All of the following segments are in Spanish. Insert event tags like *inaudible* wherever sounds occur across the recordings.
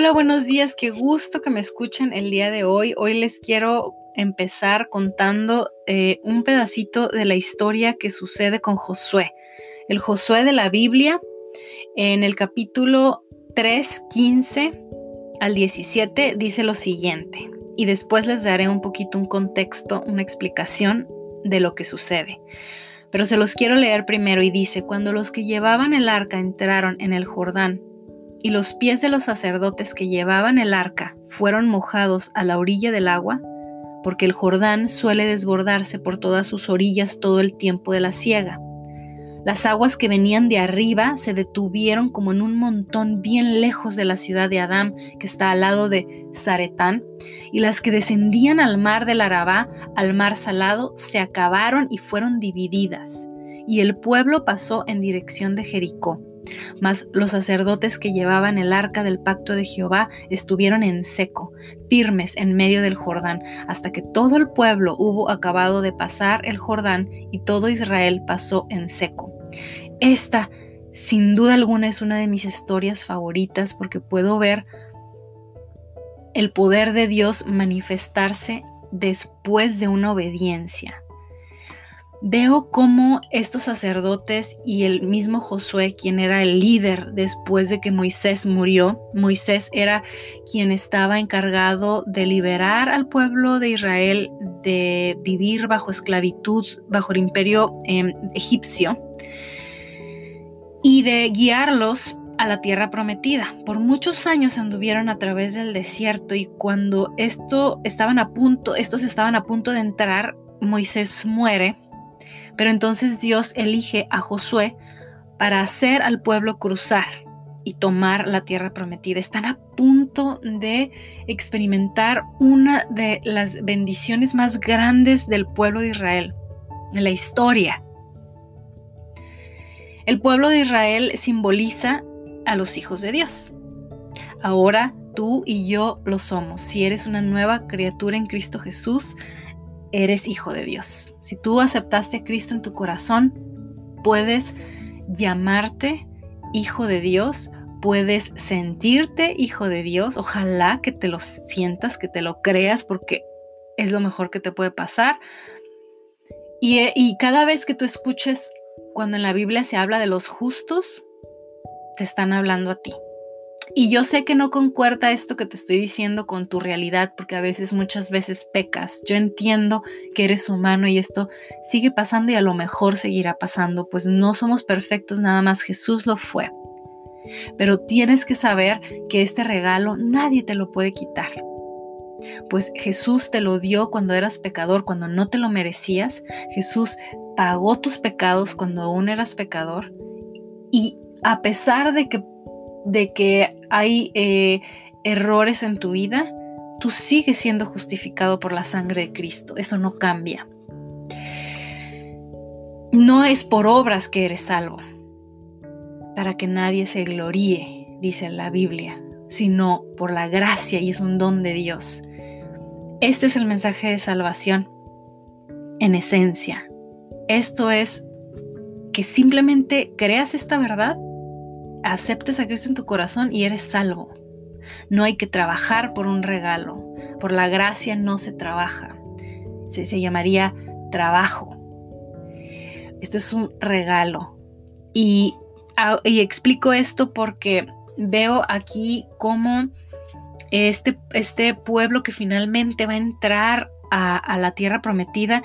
Hola, buenos días, qué gusto que me escuchen el día de hoy. Hoy les quiero empezar contando eh, un pedacito de la historia que sucede con Josué. El Josué de la Biblia, en el capítulo 3, 15 al 17, dice lo siguiente. Y después les daré un poquito un contexto, una explicación de lo que sucede. Pero se los quiero leer primero y dice, cuando los que llevaban el arca entraron en el Jordán, y los pies de los sacerdotes que llevaban el arca fueron mojados a la orilla del agua, porque el Jordán suele desbordarse por todas sus orillas todo el tiempo de la siega. Las aguas que venían de arriba se detuvieron como en un montón bien lejos de la ciudad de Adán, que está al lado de Zaretán, y las que descendían al mar del Arabá, al mar salado, se acabaron y fueron divididas. Y el pueblo pasó en dirección de Jericó. Mas los sacerdotes que llevaban el arca del pacto de Jehová estuvieron en seco, firmes en medio del Jordán, hasta que todo el pueblo hubo acabado de pasar el Jordán y todo Israel pasó en seco. Esta, sin duda alguna, es una de mis historias favoritas porque puedo ver el poder de Dios manifestarse después de una obediencia veo cómo estos sacerdotes y el mismo Josué, quien era el líder después de que Moisés murió, Moisés era quien estaba encargado de liberar al pueblo de Israel de vivir bajo esclavitud, bajo el imperio em, egipcio, y de guiarlos a la tierra prometida. Por muchos años anduvieron a través del desierto y cuando esto estaban a punto, estos estaban a punto de entrar, Moisés muere pero entonces Dios elige a Josué para hacer al pueblo cruzar y tomar la tierra prometida. Están a punto de experimentar una de las bendiciones más grandes del pueblo de Israel en la historia. El pueblo de Israel simboliza a los hijos de Dios. Ahora tú y yo lo somos. Si eres una nueva criatura en Cristo Jesús, eres hijo de Dios. Si tú aceptaste a Cristo en tu corazón, puedes llamarte hijo de Dios, puedes sentirte hijo de Dios. Ojalá que te lo sientas, que te lo creas, porque es lo mejor que te puede pasar. Y, y cada vez que tú escuches cuando en la Biblia se habla de los justos, te están hablando a ti. Y yo sé que no concuerda esto que te estoy diciendo con tu realidad, porque a veces, muchas veces pecas. Yo entiendo que eres humano y esto sigue pasando y a lo mejor seguirá pasando, pues no somos perfectos, nada más Jesús lo fue. Pero tienes que saber que este regalo nadie te lo puede quitar. Pues Jesús te lo dio cuando eras pecador, cuando no te lo merecías. Jesús pagó tus pecados cuando aún eras pecador. Y a pesar de que de que hay eh, errores en tu vida, tú sigues siendo justificado por la sangre de Cristo. Eso no cambia. No es por obras que eres salvo, para que nadie se gloríe, dice la Biblia, sino por la gracia y es un don de Dios. Este es el mensaje de salvación en esencia. Esto es que simplemente creas esta verdad aceptes a Cristo en tu corazón y eres salvo. No hay que trabajar por un regalo. Por la gracia no se trabaja. Se, llamaría trabajo. Esto es un regalo. Y, y, explico esto porque veo aquí cómo este, este pueblo que finalmente va a entrar a, a la tierra prometida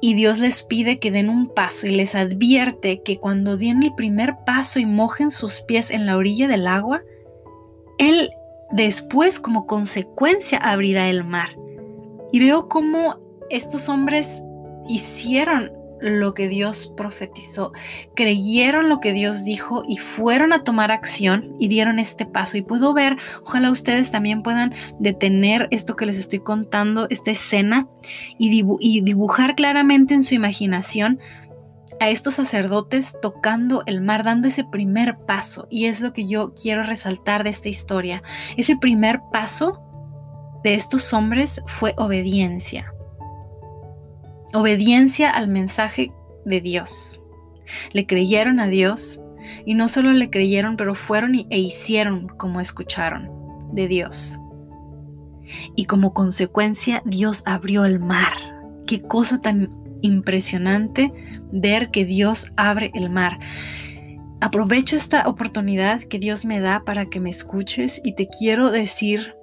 y Dios les pide que den un paso y les advierte que cuando den el primer paso y mojen sus pies en la orilla del agua, Él después como consecuencia abrirá el mar. Y veo cómo estos hombres hicieron lo que Dios profetizó, creyeron lo que Dios dijo y fueron a tomar acción y dieron este paso. Y puedo ver, ojalá ustedes también puedan detener esto que les estoy contando, esta escena, y, dibujar claramente en su imaginación a estos sacerdotes tocando el mar, dando ese primer paso. Y es lo que yo quiero resaltar de esta historia. Ese primer paso de estos hombres fue obediencia obediencia al mensaje de Dios. Le creyeron a Dios y no solo le creyeron, pero fueron e hicieron como escucharon. de Dios. Y como consecuencia, Dios abrió el mar. Qué cosa tan impresionante ver que Dios abre el mar. Aprovecho esta oportunidad que Dios me da para que me escuches y te quiero decir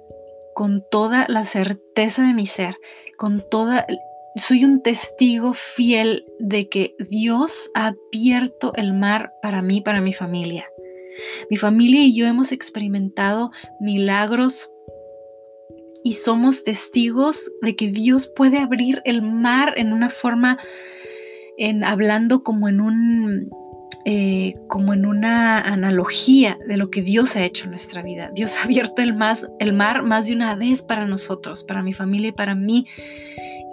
con toda la certeza de mi ser, con toda soy un testigo fiel de que Dios ha abierto el mar para mí, para mi familia. Mi familia y yo hemos experimentado milagros y somos testigos de que Dios puede abrir el mar en una forma, en hablando como en un eh, como en una analogía de lo que Dios ha hecho en nuestra vida. Dios ha abierto el, el mar más de una vez para nosotros, para mi familia y para mí.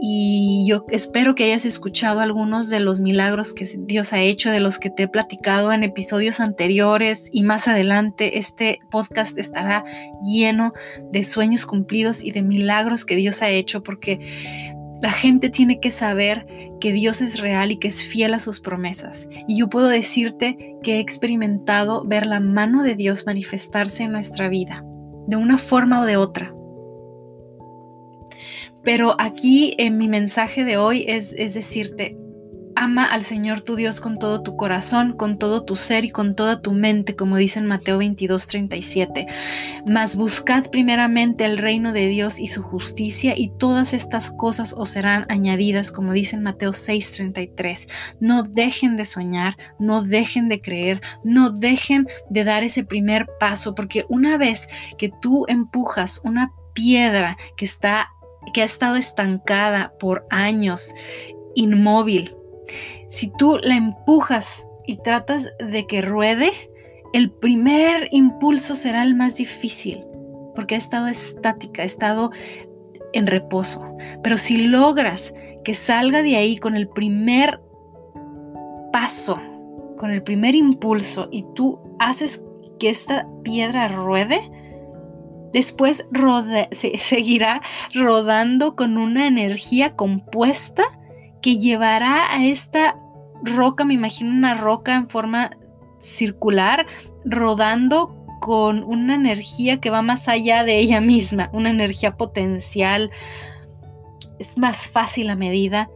Y yo espero que hayas escuchado algunos de los milagros que Dios ha hecho, de los que te he platicado en episodios anteriores y más adelante. Este podcast estará lleno de sueños cumplidos y de milagros que Dios ha hecho porque la gente tiene que saber que Dios es real y que es fiel a sus promesas. Y yo puedo decirte que he experimentado ver la mano de Dios manifestarse en nuestra vida, de una forma o de otra. Pero aquí en mi mensaje de hoy es, es decirte, Ama al Señor tu Dios con todo tu corazón, con todo tu ser y con toda tu mente, como dice en Mateo 22, 37. Mas buscad primeramente el reino de Dios y su justicia, y todas estas cosas os serán añadidas, como dice en Mateo 6, 33. No dejen de soñar, no dejen de creer, no dejen de dar ese primer paso, porque una vez que tú empujas una piedra que está que ha estado estancada por años, inmóvil, si tú la empujas y tratas de que ruede, el primer impulso será el más difícil, porque ha estado estática, ha estado en reposo. Pero si logras que salga de ahí con el primer paso, con el primer impulso, y tú haces que esta piedra ruede, después *laughs* seguirá rodando con una energía compuesta que llevará a esta roca, me imagino una roca en forma circular, rodando con una energía que va más allá de ella misma, una energía potencial. Es más fácil a medida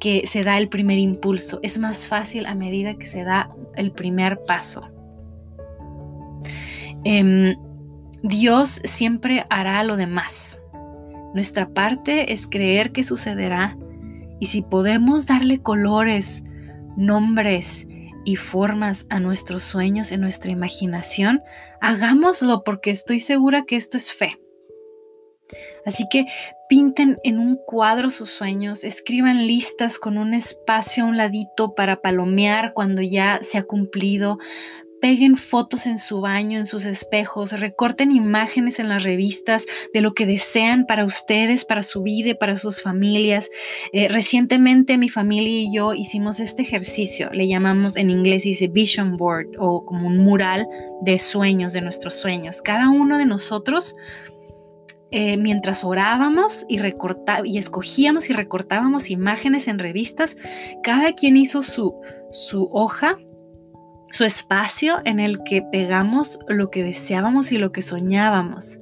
que se da el primer impulso, es más fácil a medida que se da el primer paso. Em, Dios siempre hará lo demás. Nuestra parte es creer que sucederá y si podemos darle colores, nombres y formas a nuestros sueños en nuestra imaginación, hagámoslo porque estoy segura que esto es fe. Así que pinten en un cuadro sus sueños, escriban listas con un espacio a un ladito para palomear cuando ya se ha cumplido, peguen fotos en su baño, en sus espejos, recorten imágenes en las revistas de lo que desean para ustedes, para su vida y para sus familias. Eh, recientemente mi familia y yo hicimos este ejercicio, le llamamos en inglés dice vision board o como un mural de sueños, de nuestros sueños. Cada uno de nosotros eh, mientras orábamos y, y escogíamos y recortábamos imágenes en revistas, cada quien hizo su, su hoja su espacio en el que pegamos lo que deseábamos y lo que soñábamos.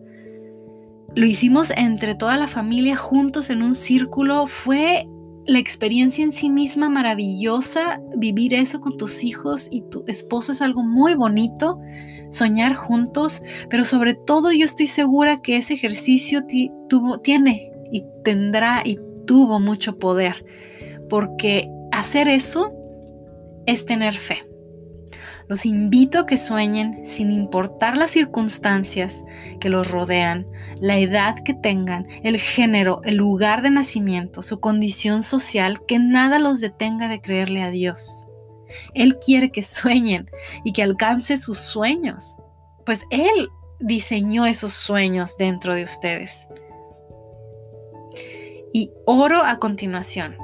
Lo hicimos entre toda la familia juntos en un círculo. Fue la experiencia en sí misma maravillosa. Vivir eso con tus hijos y tu esposo es algo muy bonito. Soñar juntos, pero sobre todo yo estoy segura que ese ejercicio tuvo, tiene y tendrá y tuvo mucho poder, porque hacer eso es tener fe. Los invito a que sueñen sin importar las circunstancias que los rodean, la edad que tengan, el género, el lugar de nacimiento, su condición social, que nada los detenga de creerle a Dios. Él quiere que sueñen y que alcancen sus sueños, pues Él diseñó esos sueños dentro de ustedes. Y oro a continuación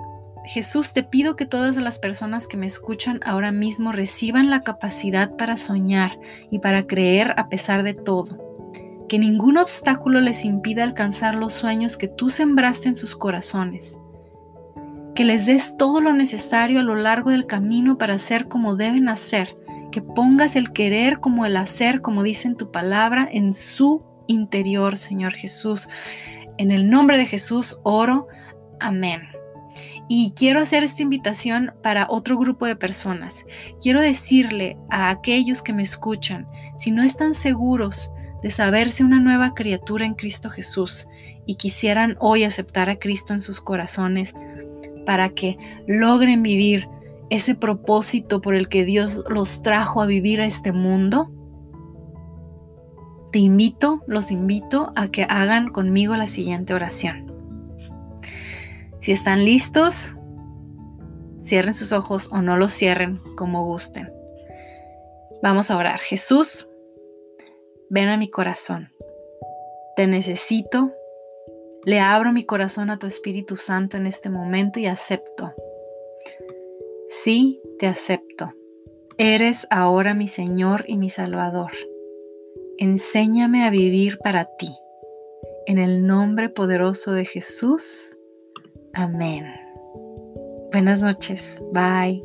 Jesús, te pido que todas las personas que me escuchan ahora mismo reciban la capacidad para soñar y para creer a pesar de todo. Que ningún obstáculo les impida alcanzar los sueños que tú sembraste en sus corazones. Que les des todo lo necesario a lo largo del camino para hacer como deben hacer. Que pongas el querer como el hacer, como dice en tu palabra, en su interior, Señor Jesús. En el nombre de Jesús oro. Amén. Y quiero hacer esta invitación para otro grupo de personas. Quiero decirle a aquellos que me escuchan, si no están seguros de saberse una nueva criatura en Cristo Jesús y quisieran hoy aceptar a Cristo en sus corazones para que logren vivir ese propósito por el que Dios los trajo a vivir a este mundo, te invito, los invito a que hagan conmigo la siguiente oración. Si están listos, cierren sus ojos o no los cierren como gusten. Vamos a orar. Jesús, ven a mi corazón. Te necesito. Le abro mi corazón a tu Espíritu Santo en este momento y acepto. Sí, te acepto. Eres ahora mi Señor y mi Salvador. Enséñame a vivir para ti. En el nombre poderoso de Jesús. Amén. Buenas noches. Bye.